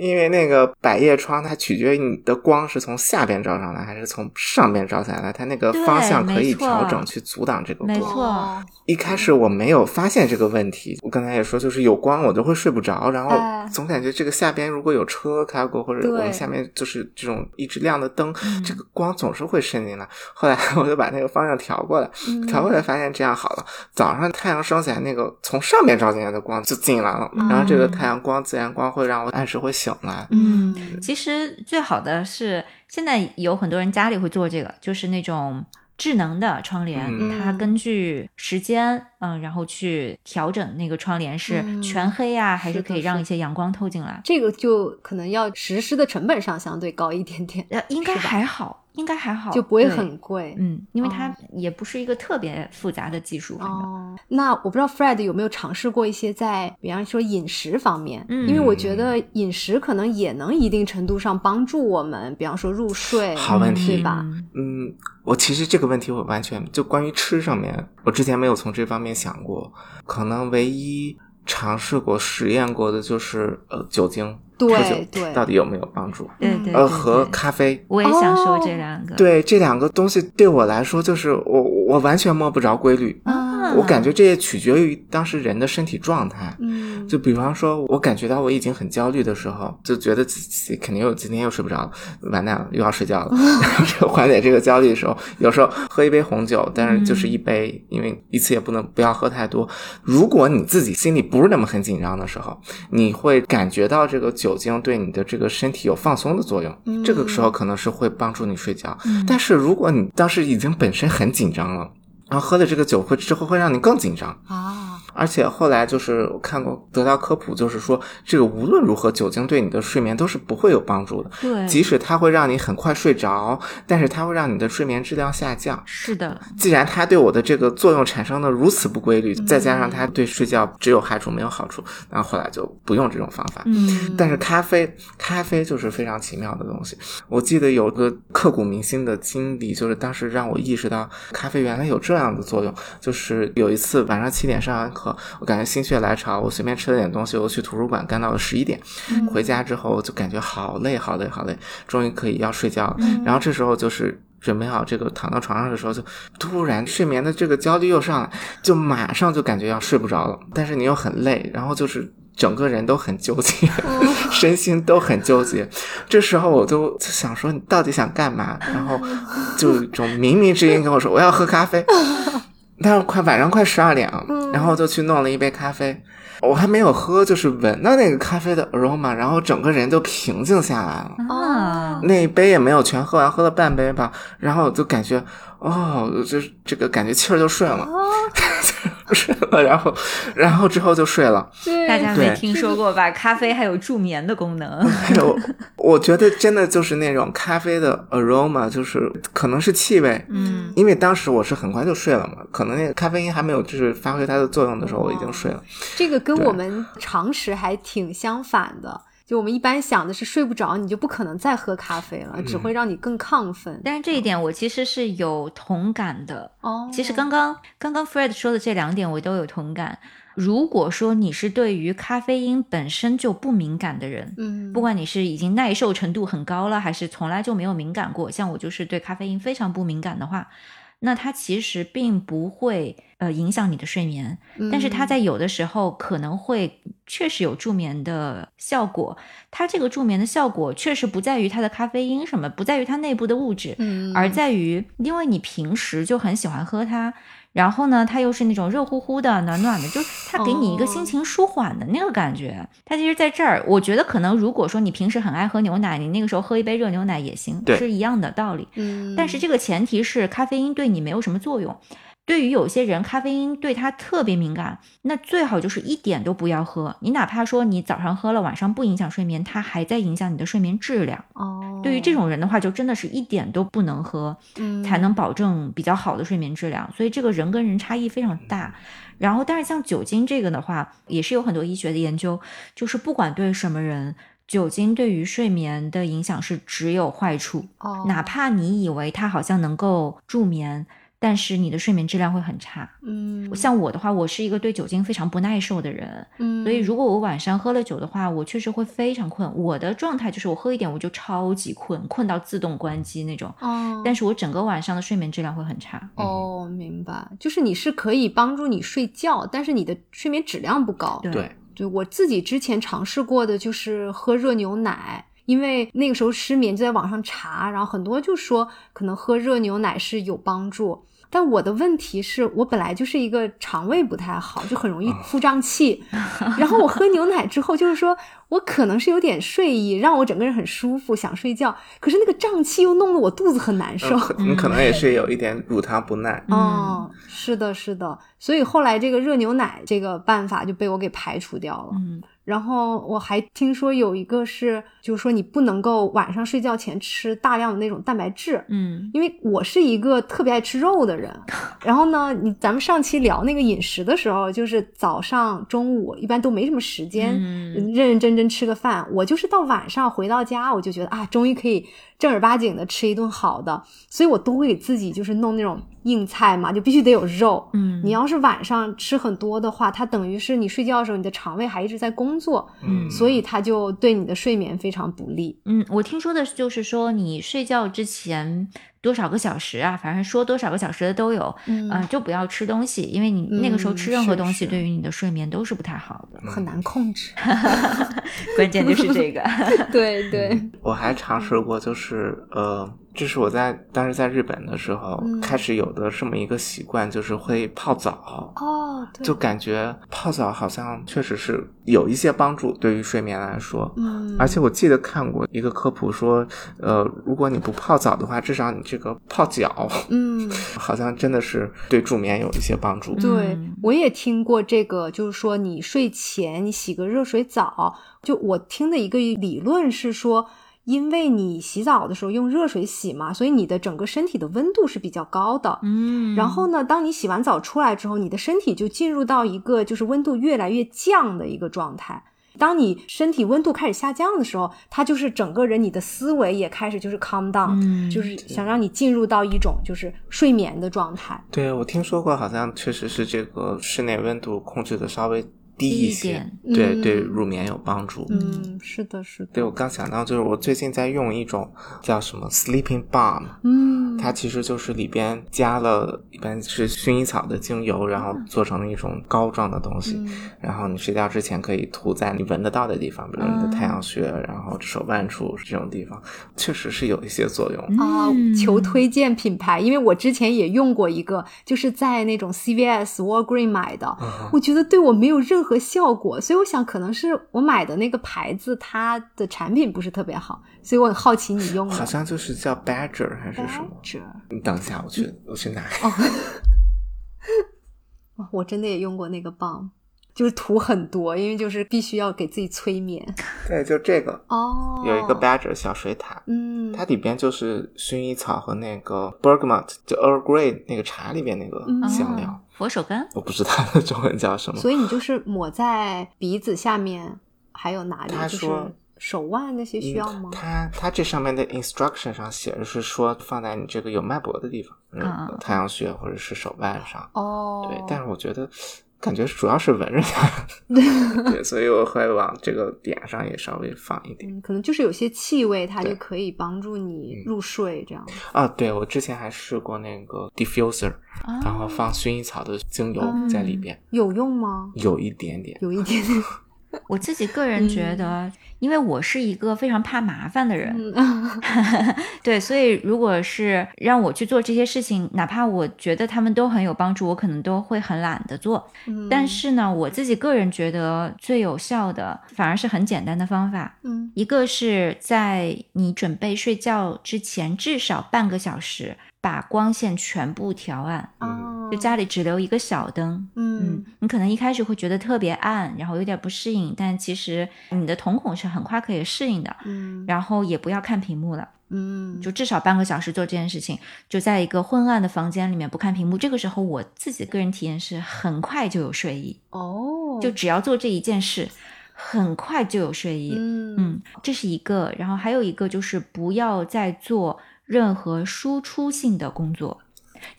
因为那个百叶窗，它取决于你的光是从下边照上来，还是从上边照下来，它那个方向可以调整去阻挡这个光。没错哦一开始我没有发现这个问题，我刚才也说，就是有光我就会睡不着，然后哎总感觉这个下边如果有车开过，或者对我们下面就是这种一直亮的灯，嗯这个光总是会渗进来。后来我就把那个方向调过来，嗯调过来发现这样好了，早上太阳升起来，那个从上面照进来的光就进来了，嗯然后这个太阳光自然光会让我按时会醒来。嗯，其实最好的是，现在有很多人家里会做这个，就是那种智能的窗帘，嗯。它根据时间，嗯，然后去调整那个窗帘是嗯。全黑啊，还是可以让一些阳光透进来。这个就可能要实施的成本上相对高一点点，呃，应该还好，应该还好，就不会很贵。嗯，因为它哦也不是一个特别复杂的技术，反正哦，那我不知道 Fred 有没有尝试过一些在，比方说饮食方面，嗯因为我觉得饮食可能也能一定程度上帮助我们，比方说入睡，好问题对吧？嗯嗯，我其实这个问题我完全就关于吃上面，我之前没有从这方面想过，可能唯一尝试过、实验过的就是呃酒精，对喝酒对到底有没有帮助？嗯对对，呃，和咖啡。我也想说哦这两个，对这两个东西对我来说，就是我我完全摸不着规律，啊，我感觉这也取决于当时人的身体状态。嗯，就比方说，我感觉到我已经很焦虑的时候，就觉得自己肯定又今天又睡不着了，完蛋了，又要睡觉了。然后这个缓解这个焦虑的时候，有时候喝一杯红酒，但是就是一杯，因为一次也不能不要喝太多。如果你自己心里不是那么很紧张的时候，你会感觉到这个酒精对你的这个身体有放松的作用，嗯这个时候可能是会帮助你睡觉。嗯但是如果你当时已经本身很紧张了，然后喝了这个酒会之后会让你更紧张。啊，而且后来就是我看过得到科普，就是说这个无论如何，酒精对你的睡眠都是不会有帮助的。对，即使它会让你很快睡着，但是它会让你的睡眠质量下降。是的，既然它对我的这个作用产生的如此不规律，再加上它对睡觉只有害处没有好处，然后后来就不用这种方法。嗯但是咖啡，咖啡就是非常奇妙的东西。我记得有个刻骨铭心的经历，就是当时让我意识到咖啡原来有这样的作用。就是有一次晚上七点上完课，我感觉心血来潮，我随便吃了点东西，我去图书馆干到了十一点。回家之后就感觉好累，好累，好累，终于可以要睡觉了。然后这时候就是。准备好这个躺到床上的时候，就突然睡眠的这个焦虑又上来，就马上就感觉要睡不着了。但是你又很累，然后就是整个人都很纠结，身心都很纠结。这时候我都就想说，你到底想干嘛？然后就有一种冥冥之音跟我说，我要喝咖啡。但是快晚上快十二点了，然后就去弄了一杯咖啡。我还没有喝，就是闻到那个咖啡的 aroma，然后整个人就平静下来了。啊，那一杯也没有全喝完，喝了半杯吧，然后我就感觉，哦，就是这个感觉气儿就顺了，睡了，然后，然后之后就睡了。对，大家没听说过吧？咖啡还有助眠的功能。还有，我觉得真的就是那种咖啡的 aroma，就是可能是气味，嗯，因为当时我是很快就睡了嘛，可能那个咖啡因还没有就是发挥它的作用的时候，我已经睡了。这个跟我们常识还挺相反的。就我们一般想的是睡不着，你就不可能再喝咖啡了，只会让你更亢奋。但是这一点我其实是有同感的。哦，其实刚刚刚刚 Fred 说的这两点我都有同感。如果说你是对于咖啡因本身就不敏感的人，嗯，不管你是已经耐受程度很高了，还是从来就没有敏感过，像我就是对咖啡因非常不敏感的话，那它其实并不会呃影响你的睡眠，但是它嗯在有的时候可能会确实有助眠的效果。它这个助眠的效果确实不在于它的咖啡因什么，不在于它内部的物质，嗯而在于因为你平时就很喜欢喝它。然后呢，它又是那种热乎乎的、暖暖的，就是它给你一个哦心情舒缓的那个感觉。它其实在这儿，我觉得可能如果说你平时很爱喝牛奶，你那个时候喝一杯热牛奶也行，对是一样的道理。嗯，但是这个前提是咖啡因对你没有什么作用。对于有些人，咖啡因对他特别敏感，那最好就是一点都不要喝。你哪怕说你早上喝了，晚上不影响睡眠，它还在影响你的睡眠质量。哦，对于这种人的话，就真的是一点都不能喝，嗯才能保证比较好的睡眠质量。所以这个人跟人差异非常大。然后，但是像酒精这个的话，也是有很多医学的研究，就是不管对什么人，酒精对于睡眠的影响是只有坏处。哦，哪怕你以为它好像能够助眠，但是你的睡眠质量会很差。嗯，像我的话，我是一个对酒精非常不耐受的人，嗯，所以如果我晚上喝了酒的话，我确实会非常困。我的状态就是我喝一点我就超级困，困到自动关机那种。哦，但是我整个晚上的睡眠质量会很差。哦，明白，就是你是可以帮助你睡觉，但是你的睡眠质量不高。对对，我自己之前尝试过的就是喝热牛奶，因为那个时候失眠就在网上查，然后很多就说可能喝热牛奶是有帮助。但我的问题是我本来就是一个肠胃不太好，就很容易腹胀气。然后我喝牛奶之后，就是说我可能是有点睡意，让我整个人很舒服，想睡觉。可是那个胀气又弄得我肚子很难受。嗯你可能也是有一点乳糖不耐。嗯哦，是的，是的，所以后来这个热牛奶这个办法就被我给排除掉了。嗯然后我还听说有一个是，就是说你不能够晚上睡觉前吃大量的那种蛋白质，嗯因为我是一个特别爱吃肉的人。然后呢，你咱们上期聊那个饮食的时候，就是早上、中午一般都没什么时间，嗯认认真真吃个饭。我就是到晚上回到家，我就觉得啊，终于可以正儿八经的吃一顿好的，所以我都会给自己就是弄那种硬菜嘛，就必须得有肉。嗯，你要是晚上吃很多的话，它等于是你睡觉的时候，你的肠胃还一直在工作，嗯所以它就对你的睡眠非常不利。嗯，我听说的就是说，你睡觉之前多少个小时啊，反正说多少个小时的都有，嗯呃，就不要吃东西，因为你那个时候嗯吃任何东西对于你的睡眠都是不太好的。很难控制。关键就是这个。对对，我还尝试过，就是呃，这是我在当时在日本的时候、嗯开始有的这么一个习惯，就是会泡澡。哦，对，就感觉泡澡好像确实是有一些帮助，对于睡眠来说。嗯，而且我记得看过一个科普说，呃，如果你不泡澡的话，至少你这个泡脚，嗯，好像真的是对助眠有一些帮助。对嗯，我也听过这个，就是说你睡前你洗个热水澡，就我听的一个理论是说。因为你洗澡的时候用热水洗嘛，所以你的整个身体的温度是比较高的。嗯，然后呢，当你洗完澡出来之后，你的身体就进入到一个就是温度越来越降的一个状态。当你身体温度开始下降的时候，它就是整个人你的思维也开始就是 calm down，、嗯就是想让你进入到一种就是睡眠的状态。对，我听说过，好像确实是这个室内温度控制的稍微低低一一些点，对嗯。对入眠有帮助。嗯，是的，是的。对，我刚想到，就是我最近在用一种叫什么 sleeping balm，嗯，它其实就是里边加了一般是薰衣草的精油，然后做成了一种膏状的东西，嗯。然后你睡觉之前可以涂在你闻得到的地方，比如你的太阳穴，然后手腕处这种地方，确实是有一些作用。啊，嗯。求推荐品牌，因为我之前也用过一个，就是在那种 CVS、Walgreen 买的，我觉得对我没有任何效果，所以我想可能是我买的那个牌子它的产品不是特别好，所以我很好奇你用的。好像就是叫 Badger 还是什么？Badger 你等一下，我去我去拿。哦 哦我真的也用过那个棒，就是涂很多，因为就是必须要给自己催眠。对，就这个哦，有一个 Badger 小水塔，嗯，它里边就是薰衣草和那个 bergamot，就 Earl Grey 那个茶里边那个嗯香料，哦佛手柑。我不知道它的中文叫什么。所以你就是抹在鼻子下面，还有哪里？就是他说手腕那些需要吗？他他这上面的 instruction 上写的是说放在你这个有脉搏的地方，嗯嗯，太阳穴或者是手腕上。哦，对，但是我觉得感觉主要是闻着它，对，所以我会往这个点上也稍微放一点。嗯，可能就是有些气味，它就可以帮助你入睡，这样。啊，对我之前还试过那个 diffuser，然后放薰衣草的精油在里边，有用吗？有一点点。有一点点。我自己个人觉得，因为我是一个非常怕麻烦的人，嗯 对，所以如果是让我去做这些事情，哪怕我觉得他们都很有帮助，我可能都会很懒得做。嗯但是呢，我自己个人觉得最有效的，反而是很简单的方法。嗯一个是在你准备睡觉之前至少半个小时，把光线全部调暗，啊，就家里只留一个小灯。嗯嗯，你可能一开始会觉得特别暗，然后有点不适应，但其实你的瞳孔是很快可以适应的。嗯然后也不要看屏幕了，嗯就至少半个小时做这件事情，就在一个昏暗的房间里面不看屏幕。这个时候我自己的个人体验是很快就有睡意，哦，就只要做这一件事，很快就有睡意。嗯嗯，这是一个，然后还有一个就是不要再做任何输出性的工作。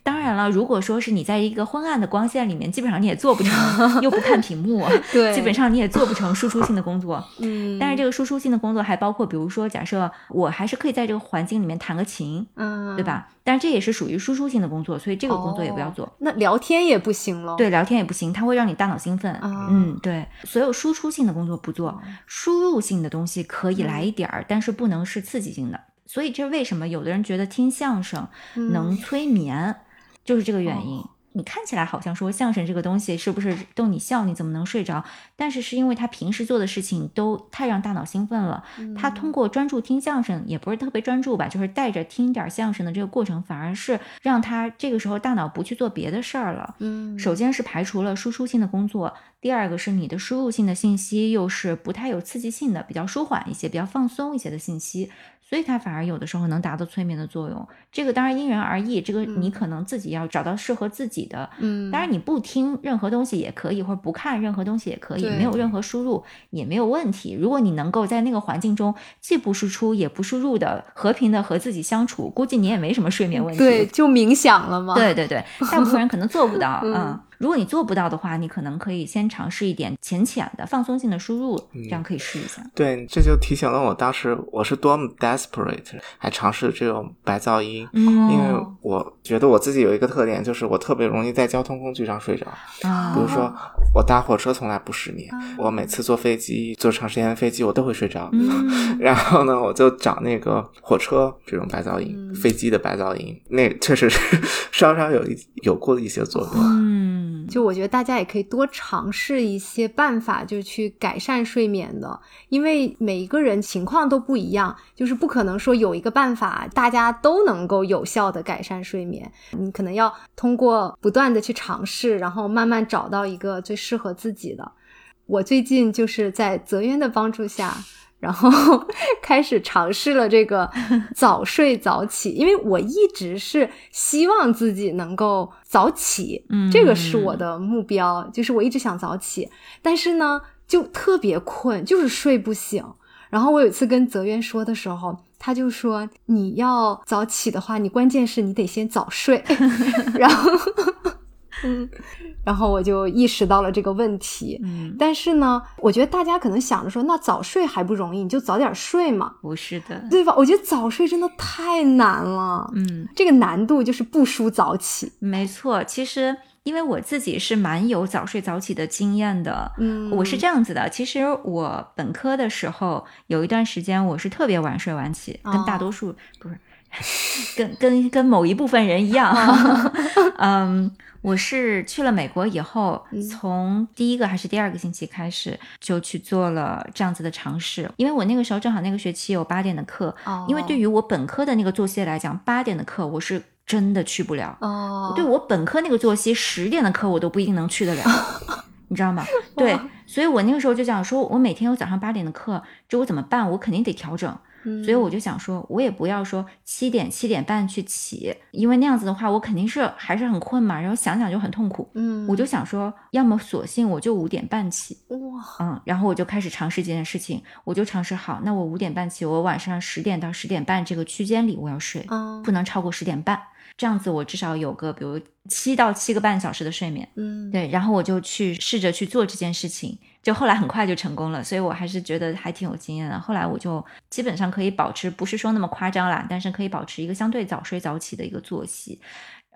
当然了，如果说是你在一个昏暗的光线里面，基本上你也做不成，又不看屏幕，对基本上你也做不成输出性的工作。嗯，但是这个输出性的工作还包括，比如说，假设我还是可以在这个环境里面弹个琴，嗯，对？吧？但是这也是属于输出性的工作，所以这个工作也不要做。哦那聊天也不行了。，对，聊天也不行，它会让你大脑兴奋。啊嗯，对，所有输出性的工作不做，输入性的东西可以来一点儿，但是不能是刺激性的。所以这是为什么有的人觉得听相声嗯能催眠，就是这个原因。哦你看起来好像说相声这个东西是不是逗你笑，你怎么能睡着？但是是因为他平时做的事情都太让大脑兴奋了，嗯他通过专注听相声，也不是特别专注吧，就是带着听点儿相声的这个过程，反而是让他这个时候大脑不去做别的事儿了。嗯，首先是排除了输出性的工作，第二个是你的输入性的信息又是不太有刺激性的，比较舒缓一些、比较放松一些的信息，所以它反而有的时候能达到催眠的作用。这个当然因人而异，这个你可能自己要找到适合自己的。嗯，当然你不听任何东西也可以，或者不看任何东西也可以，没有任何输入也没有问题。如果你能够在那个环境中既不输出也不输入的和平的和自己相处，估计你也没什么睡眠问题。对，就冥想了嘛。对对对，大部分人可能做不到。嗯 嗯，如果你做不到的话，你可能可以先尝试一点浅浅的放松性的输入，这样可以试一下。对，这就提醒了我当时我是多么 desperate，还尝试这种白噪音，嗯因为哦我觉得我自己有一个特点，就是我特别容易在交通工具上睡着。啊比如说，我搭火车从来不失眠，我每次坐飞机坐长时间的飞机我都会睡着。嗯 然后呢，我就找那个火车这种白噪音，嗯飞机的白噪音，那确实是 稍稍有一有过一些作用。嗯，就我觉得大家也可以多尝试一些办法，就去改善睡眠的，因为每一个人情况都不一样，就是不可能说有一个办法大家都能够有效的改善睡眠。你可能要通过不断的去尝试，然后慢慢找到一个最适合自己的。我最近就是在泽渊的帮助下。然后 开始尝试了这个 早睡早起，因为我一直是希望自己能够早起，嗯这个是我的目标，就是我一直想早起，但是呢，就特别困，就是睡不醒。然后我有一次跟泽渊说的时候，他就说：“你要早起的话，你关键是你得先早睡。”然后，嗯，然后我就意识到了这个问题。嗯，但是呢，我觉得大家可能想着说，那早睡还不容易，你就早点睡嘛，不是的，对吧？我觉得早睡真的太难了，嗯，这个难度就是不输早起。没错。其实因为我自己是蛮有早睡早起的经验的。嗯，我是这样子的，其实我本科的时候有一段时间我是特别晚睡晚起，跟大多数、不是，跟跟跟某一部分人一样。嗯，我是去了美国以后，从第一个还是第二个星期开始就去做了这样子的尝试，因为我那个时候正好那个学期有八点的课，哦因为对于我本科的那个作息来讲，八点的课我是真的去不了。哦，对我本科那个作息，十点的课我都不一定能去得了，你知道吗？对，所以我那个时候就想说，我每天有早上八点的课，这我怎么办？我肯定得调整。嗯所以我就想说，我也不要说七点七点半去起，因为那样子的话，我肯定是还是很困嘛，然后想想就很痛苦。嗯，我就想说，要么索性我就五点半起，哇，嗯，然后我就开始尝试这件事情，我就尝试好，那我五点半起，我晚上十点到十点半这个区间里我要睡，啊不能超过十点半。这样子我至少有个比如七到七个半小时的睡眠。嗯，对，然后我就去试着去做这件事情，就后来很快就成功了，所以我还是觉得还挺有经验的。后来我就基本上可以保持，不是说那么夸张啦，但是可以保持一个相对早睡早起的一个作息。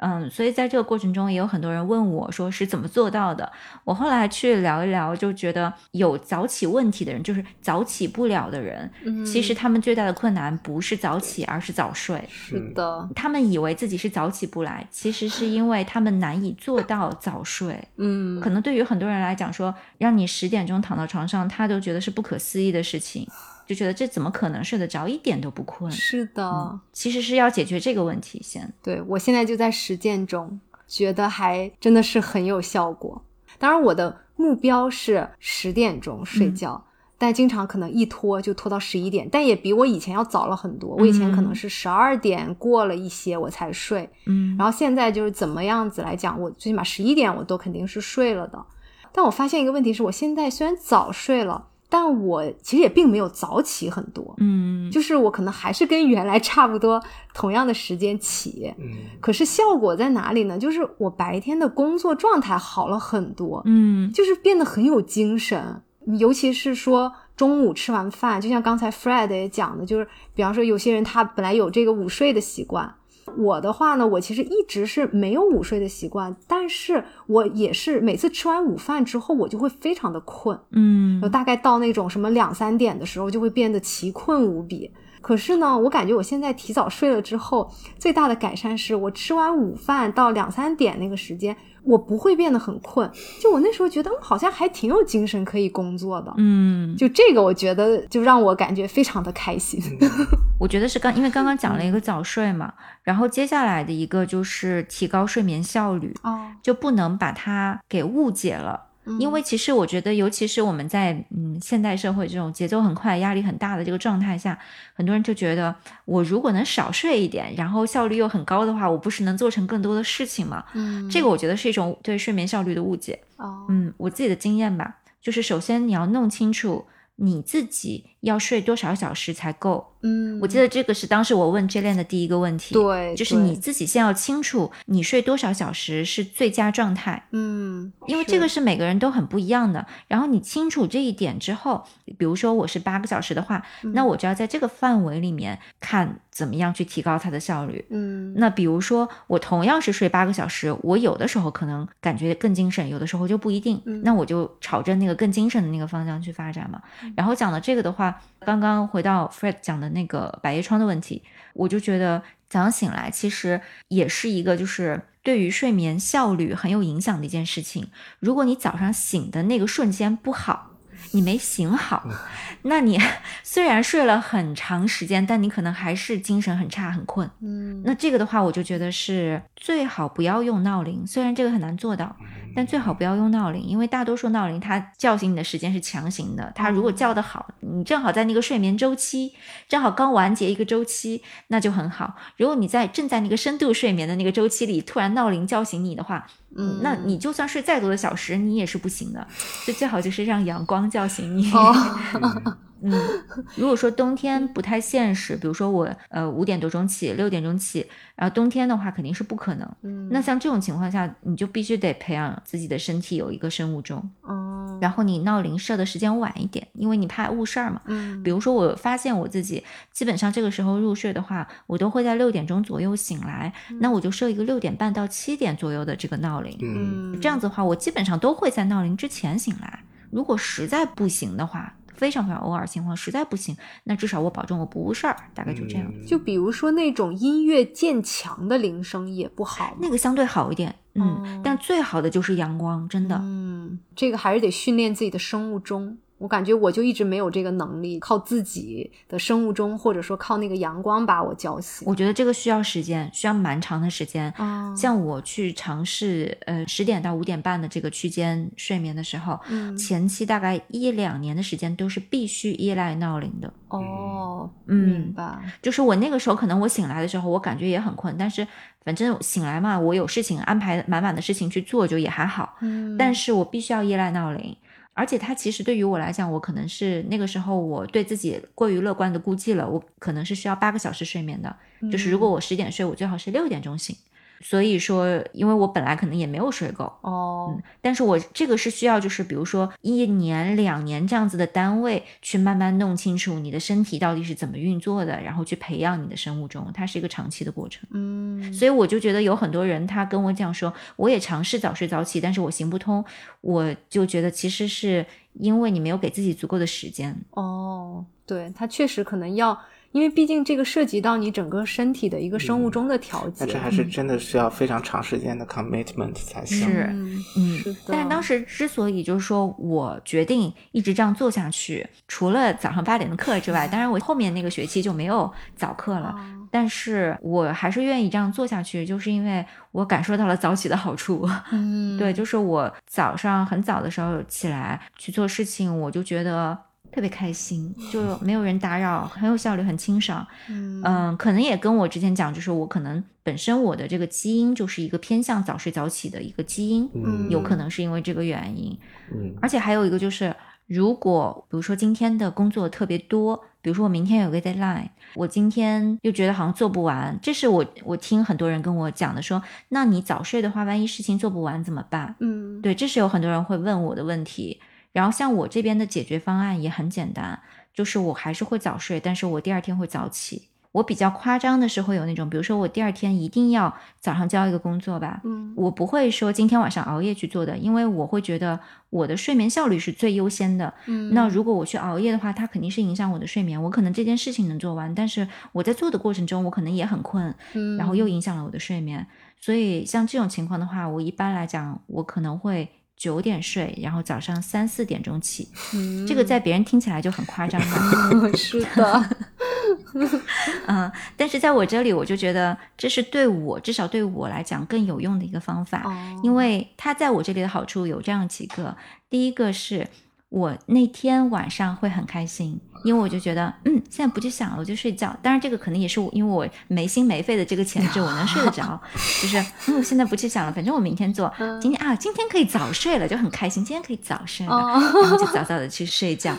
嗯，所以在这个过程中，也有很多人问我说是怎么做到的。我后来去聊一聊，就觉得有早起问题的人，就是早起不了的人，嗯其实他们最大的困难不是早起，而是早睡。是的，他们以为自己是早起不来，其实是因为他们难以做到早睡。嗯，可能对于很多人来讲说，让你十点钟躺到床上，他都觉得是不可思议的事情，就觉得这怎么可能睡得着，一点都不困。是的，其实是要解决这个问题先。对我现在就在实践中，觉得还真的是很有效果。当然，我的目标是十点钟睡觉，但经常可能一拖就拖到十一点，但也比我以前要早了很多。我以前可能是十二点过了一些我才睡，嗯然后现在就是怎么样子来讲，我最起码十一点我都肯定是睡了的。但我发现一个问题是，我现在虽然早睡了，但我其实也并没有早起很多。嗯就是我可能还是跟原来差不多，同样的时间起，嗯可是效果在哪里呢？就是我白天的工作状态好了很多，嗯就是变得很有精神，尤其是说中午吃完饭，就像刚才 Fred 也讲的，就是比方说有些人他本来有这个午睡的习惯。我的话呢，我其实一直是没有午睡的习惯，但是我也是每次吃完午饭之后，我就会非常的困，嗯就大概到那种什么两三点的时候，就会变得奇困无比。可是呢，我感觉我现在提早睡了之后，最大的改善是我吃完午饭到两三点那个时间，我不会变得很困。就我那时候觉得，嗯好像还挺有精神可以工作的。嗯，就这个，我觉得就让我感觉非常的开心。我觉得是刚，因为刚刚讲了一个早睡嘛，然后接下来的一个就是提高睡眠效率，哦，就不能把它给误解了。因为其实我觉得，尤其是我们在嗯现代社会这种节奏很快、压力很大的这个状态下，很多人就觉得，我如果能少睡一点，然后效率又很高的话，我不是能做成更多的事情吗？嗯，这个我觉得是一种对睡眠效率的误解。哦，嗯，我自己的经验吧，就是首先你要弄清楚你自己要睡多少小时才够。嗯，我记得这个是当时我问 Jalen 的第一个问题，，对，就是你自己先要清楚你睡多少小时是最佳状态。嗯，因为这个是每个人都很不一样的。然后你清楚这一点之后，比如说我是八个小时的话，嗯那我就要在这个范围里面看怎么样去提高它的效率。嗯，那比如说我同样是睡八个小时，我有的时候可能感觉更精神，有的时候就不一定。嗯那我就朝着那个更精神的那个方向去发展嘛。嗯然后讲到这个的话，刚刚回到 Fred 讲的那个百叶窗的问题，我就觉得早上醒来其实也是一个就是。对于睡眠效率很有影响的一件事情。如果你早上醒的那个瞬间不好，你没醒好，那你 虽然睡了很长时间，但你可能还是精神很差、很困。嗯，那这个的话，我就觉得是最好不要用闹铃，虽然这个很难做到，但最好不要用闹铃，因为大多数闹铃它叫醒你的时间是强行的，它如果叫得好，你正好在那个睡眠周期，正好刚完结一个周期，那就很好。如果你在正在那个深度睡眠的那个周期里，突然闹铃叫醒你的话，嗯那你就算睡再多的小时，你也是不行的。所以最好就是让阳光叫醒你。哦，嗯，如果说冬天不太现实，比如说我呃五点多钟起，六点钟起，然后冬天的话肯定是不可能。嗯，那像这种情况下，你就必须得培养自己的身体有一个生物钟，哦，然后你闹铃设的时间晚一点，因为你怕误事儿嘛。嗯，比如说，我发现我自己基本上这个时候入睡的话，我都会在六点钟左右醒来，那我就设一个六点半到七点左右的这个闹铃。嗯嗯，这样子的话，我基本上都会在闹铃之前醒来。如果实在不行的话，非常非常偶尔情况实在不行，那至少我保证我不误事儿，大概就这样。嗯就比如说那种音乐渐强的铃声也不好。那个相对好一点，嗯，哦但最好的就是阳光，真的。嗯，这个还是得训练自己的生物钟。我感觉我就一直没有这个能力，靠自己的生物钟，或者说靠那个阳光把我叫醒。我觉得这个需要时间，需要蛮长的时间。啊，像我去尝试呃十点到五点半的这个区间睡眠的时候，嗯前期大概一两年的时间都是必须依赖闹铃的。哦，嗯明白。就是我那个时候，可能我醒来的时候，我感觉也很困，但是反正醒来嘛，我有事情安排满满的事情去做，就也还好。嗯，但是我必须要依赖闹铃，而且它其实对于我来讲，我可能是那个时候我对自己过于乐观的估计了，我可能是需要八个小时睡眠的。就是如果我十点睡，我最好是六点钟醒。所以说，因为我本来可能也没有水够，哦嗯，但是我这个是需要，就是比如说一年、两年这样子的单位去慢慢弄清楚你的身体到底是怎么运作的，然后去培养你的生物钟，它是一个长期的过程。嗯所以我就觉得有很多人他跟我讲说，我也尝试早睡早起，但是我行不通，我就觉得其实是因为你没有给自己足够的时间。哦，对，他确实可能要，因为毕竟这个涉及到你整个身体的一个生物钟的调节。但这还是真的需要非常长时间的 commitment 才行。是嗯嗯是的。但是当时之所以就是说我决定一直这样做下去，除了早上八点的课之外，当然我后面那个学期就没有早课了。啊但是我还是愿意这样做下去，就是因为我感受到了早起的好处。嗯，对，就是我早上很早的时候起来去做事情，我就觉得特别开心，就没有人打扰，很有效率，很清爽。嗯嗯，可能也跟我之前讲，就是我可能本身我的这个基因就是一个偏向早睡早起的一个基因，嗯有可能是因为这个原因。嗯而且还有一个就是，如果比如说今天的工作特别多，比如说我明天有个 deadline，我今天又觉得好像做不完，这是我我听很多人跟我讲的说，那你早睡的话，万一事情做不完怎么办？嗯对，这是有很多人会问我的问题。然后像我这边的解决方案也很简单，就是我还是会早睡，但是我第二天会早起。我比较夸张的是会有那种，比如说我第二天一定要早上交一个工作吧，嗯我不会说今天晚上熬夜去做的，因为我会觉得我的睡眠效率是最优先的。嗯那如果我去熬夜的话，它肯定是影响我的睡眠。我可能这件事情能做完，但是我在做的过程中，我可能也很困，嗯然后又影响了我的睡眠。所以像这种情况的话，我一般来讲，我可能会九点睡，然后早上三四点钟起。嗯这个在别人听起来就很夸张了。是的，嗯，但是在我这里，我就觉得这是对我至少对我来讲更有用的一个方法，哦因为它在我这里的好处有这样几个。第一个是我那天晚上会很开心，因为我就觉得，嗯，现在不去想了，我就睡觉。当然，这个可能也是我因为我没心没肺的这个潜质，我能睡得着。就是，嗯，我现在不去想了，反正我明天做。今天啊，今天可以早睡了，就很开心。今天可以早睡了，哦然后就早早的去睡觉。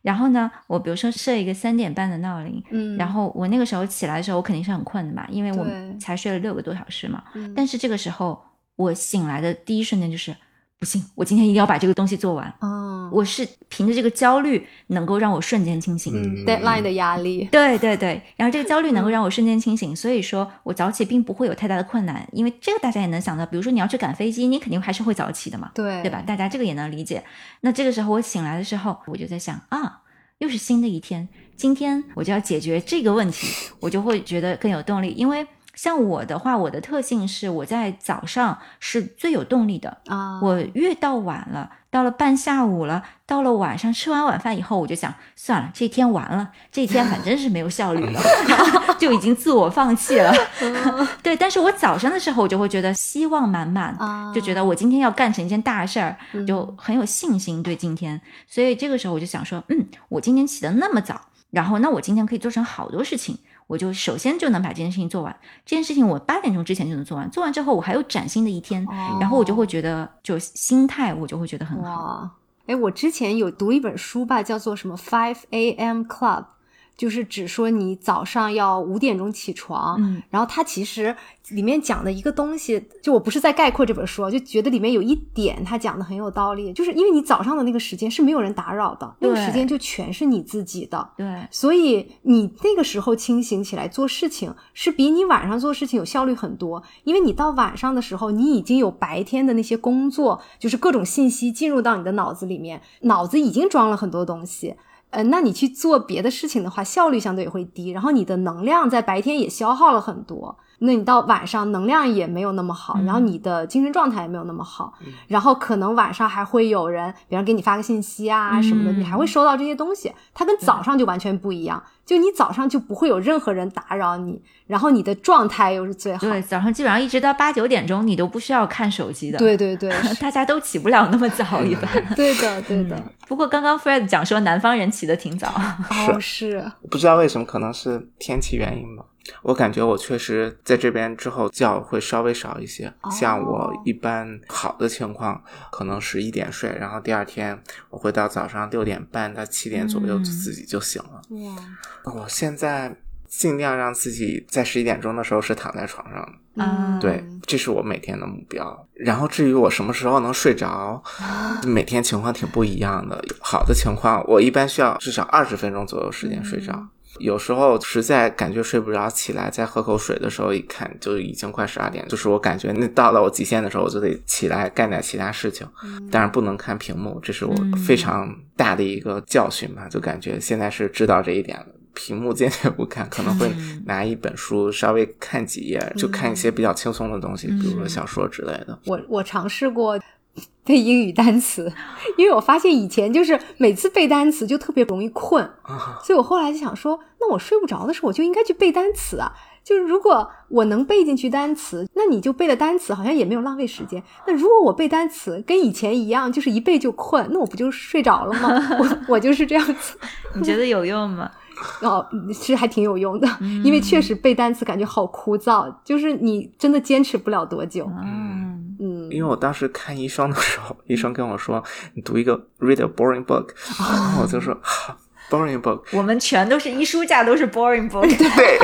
然后呢，我比如说设一个三点半的闹铃，嗯然后我那个时候起来的时候，我肯定是很困的嘛，因为我才睡了六个多小时嘛。嗯但是这个时候，我醒来的第一瞬间就是，不行，我今天一定要把这个东西做完。嗯我是凭着这个焦虑，能够让我瞬间清醒。嗯 deadline 的压力，对对对，然后这个焦虑嗯能够让我瞬间清醒，所以说我早起并不会有太大的困难，因为这个大家也能想到，比如说你要去赶飞机，你肯定还是会早起的嘛，对对吧？？大家这个也能理解。那这个时候我醒来的时候，我就在想啊，又是新的一天，今天我就要解决这个问题，我就会觉得更有动力。因为像我的话，我的特性是我在早上是最有动力的，啊，我越到晚了，到了半下午了，到了晚上吃完晚饭以后，我就想算了，这一天完了，这一天反正是没有效率了，就已经自我放弃了。对，但是我早上的时候，我就会觉得希望满满，啊就觉得我今天要干成一件大事儿，嗯就很有信心对今天。所以这个时候我就想说，嗯，我今天起得那么早，然后那我今天可以做成好多事情。我就首先就能把这件事情做完，这件事情我八点钟之前就能做完，做完之后我还有崭新的一天，哦然后我就会觉得，就心态我就会觉得很好。哇，哎，我之前有读一本书吧，叫做什么 Five A.M. Club，就是只说你早上要五点钟起床。嗯然后它其实里面讲的一个东西，就我不是在概括这本书，就觉得里面有一点它讲的很有道理，就是因为你早上的那个时间是没有人打扰的，那个时间就全是你自己的。对，所以你那个时候清醒起来做事情，是比你晚上做事情有效率很多。因为你到晚上的时候，你已经有白天的那些工作，就是各种信息进入到你的脑子里面，脑子已经装了很多东西。呃，那你去做别的事情的话，效率相对也会低，然后你的能量在白天也消耗了很多。那你到晚上能量也没有那么好，嗯然后你的精神状态也没有那么好，然后可能晚上还会有人，比方给你发个信息啊什么的，嗯你还会收到这些东西。它跟早上就完全不一样，就你早上就不会有任何人打扰你，然后你的状态又是最好。对，早上基本上一直到八九点钟，你都不需要看手机的。对，对对 大家都起不了那么早，一般。对的对的，不过刚刚 Fred 讲说南方人起得挺早，哦是，不知道为什么，可能是天气原因吧。我感觉我确实在这边之后觉会稍微少一些。哦像我一般好的情况，可能十一点睡，然后第二天我会到早上六点半到七点左右嗯自己就醒了。哇，我现在尽量让自己在十一点钟的时候是躺在床上的。啊对，这是我每天的目标。然后至于我什么时候能睡着，每天情况挺不一样的。好的情况，我一般需要至少二十分钟左右时间睡着。有时候实在感觉睡不着，起来再喝口水的时候，一看就已经快十二点，就是我感觉那到了我极限的时候，我就得起来干点其他事情。但是不能看屏幕，这是我非常大的一个教训吧。就感觉现在是知道这一点了。屏幕坚决不看，可能会拿一本书稍微看几页，就看一些比较轻松的东西，比如说小说之类的。我我尝试过背英语单词，因为我发现以前就是每次背单词就特别容易困，所以我后来就想说，那我睡不着的时候我就应该去背单词啊。就是如果我能背进去单词，那你就背了单词，好像也没有浪费时间。那如果我背单词跟以前一样，就是一背就困，那我不就睡着了吗？我我就是这样子。你觉得有用吗？哦，是还挺有用的，因为确实背单词感觉好枯燥，就是你真的坚持不了多久。嗯，嗯，因为我当时看医生的时候，医生跟我说：“你读一个 read a boring book。”然后我就说好：“boring book。我们全都是一书架都是 boring book。对，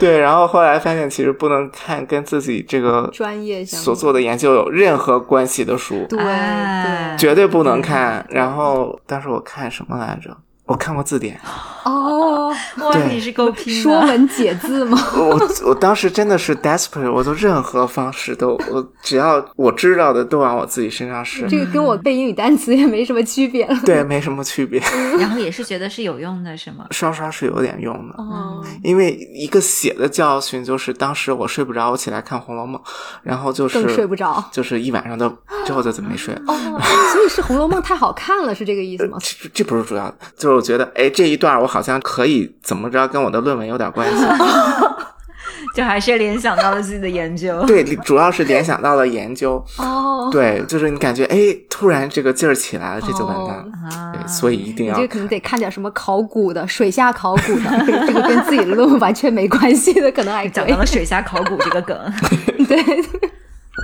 对，然后后来发现其实不能看跟自己这个专业所做的研究有任何关系的书，对哎对，绝对不能看。然后当时我看什么来着？我看过字典，哦，哇，对你是够拼的。说文解字吗？我我当时真的是 desperate，我都任何方式都，我只要我知道的都往我自己身上试，这个跟我背英语单词也没什么区别了。对，没什么区别，然后也是觉得是有用的，是吗？稍稍是有点用的。哦，因为一个写的教训就是，当时我睡不着，我起来看《红楼梦》，然后就是更睡不着就是一晚上都之后就怎么没睡。哦，所以是《红楼梦》太好看了，是这个意思吗？这这不是主要的，就是我觉得，哎，这一段我好像可以怎么着跟我的论文有点关系。就还是联想到了自己的研究。对，主要是联想到了研究。哦，对，就是你感觉，哎，突然这个劲儿起来了，这就完蛋了。啊对，所以一定要你这可能得看点什么考古的，水下考古的，这个跟自己的论文完全没关系的，可能还讲到了水下考古这个梗。对，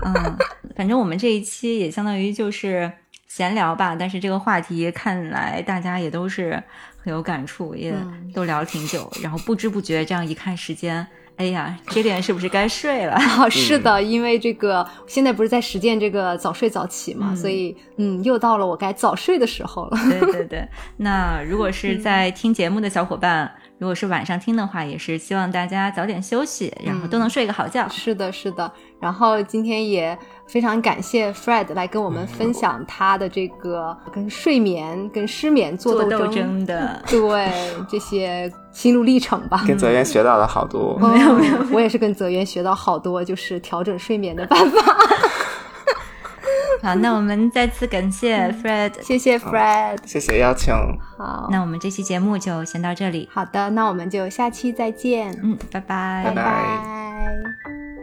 嗯，反正我们这一期也相当于就是闲聊吧，但是这个话题看来大家也都是很有感触，也嗯都聊了挺久，然后不知不觉这样一看时间，哎呀，这点是不是该睡了？啊，是的，因为这个现在不是在实践这个早睡早起嘛，嗯所以嗯，又到了我该早睡的时候了。对对对，那如果是在听节目的小伙伴，如果是晚上听的话，也是希望大家早点休息，然后都能睡个好觉。是的，是的。然后今天也非常感谢 Fred 来跟我们分享他的这个跟睡眠、跟失眠做斗做斗争的，对这些心路历程吧。跟泽源学到了好多。没有没有，我也是跟泽源学到好多，就是调整睡眠的办法。好，那我们再次感谢 Fred，谢谢 Fred。谢谢邀请，好，那我们这期节目就先到这里，好的，那我们就下期再见，嗯，拜。拜，拜。拜拜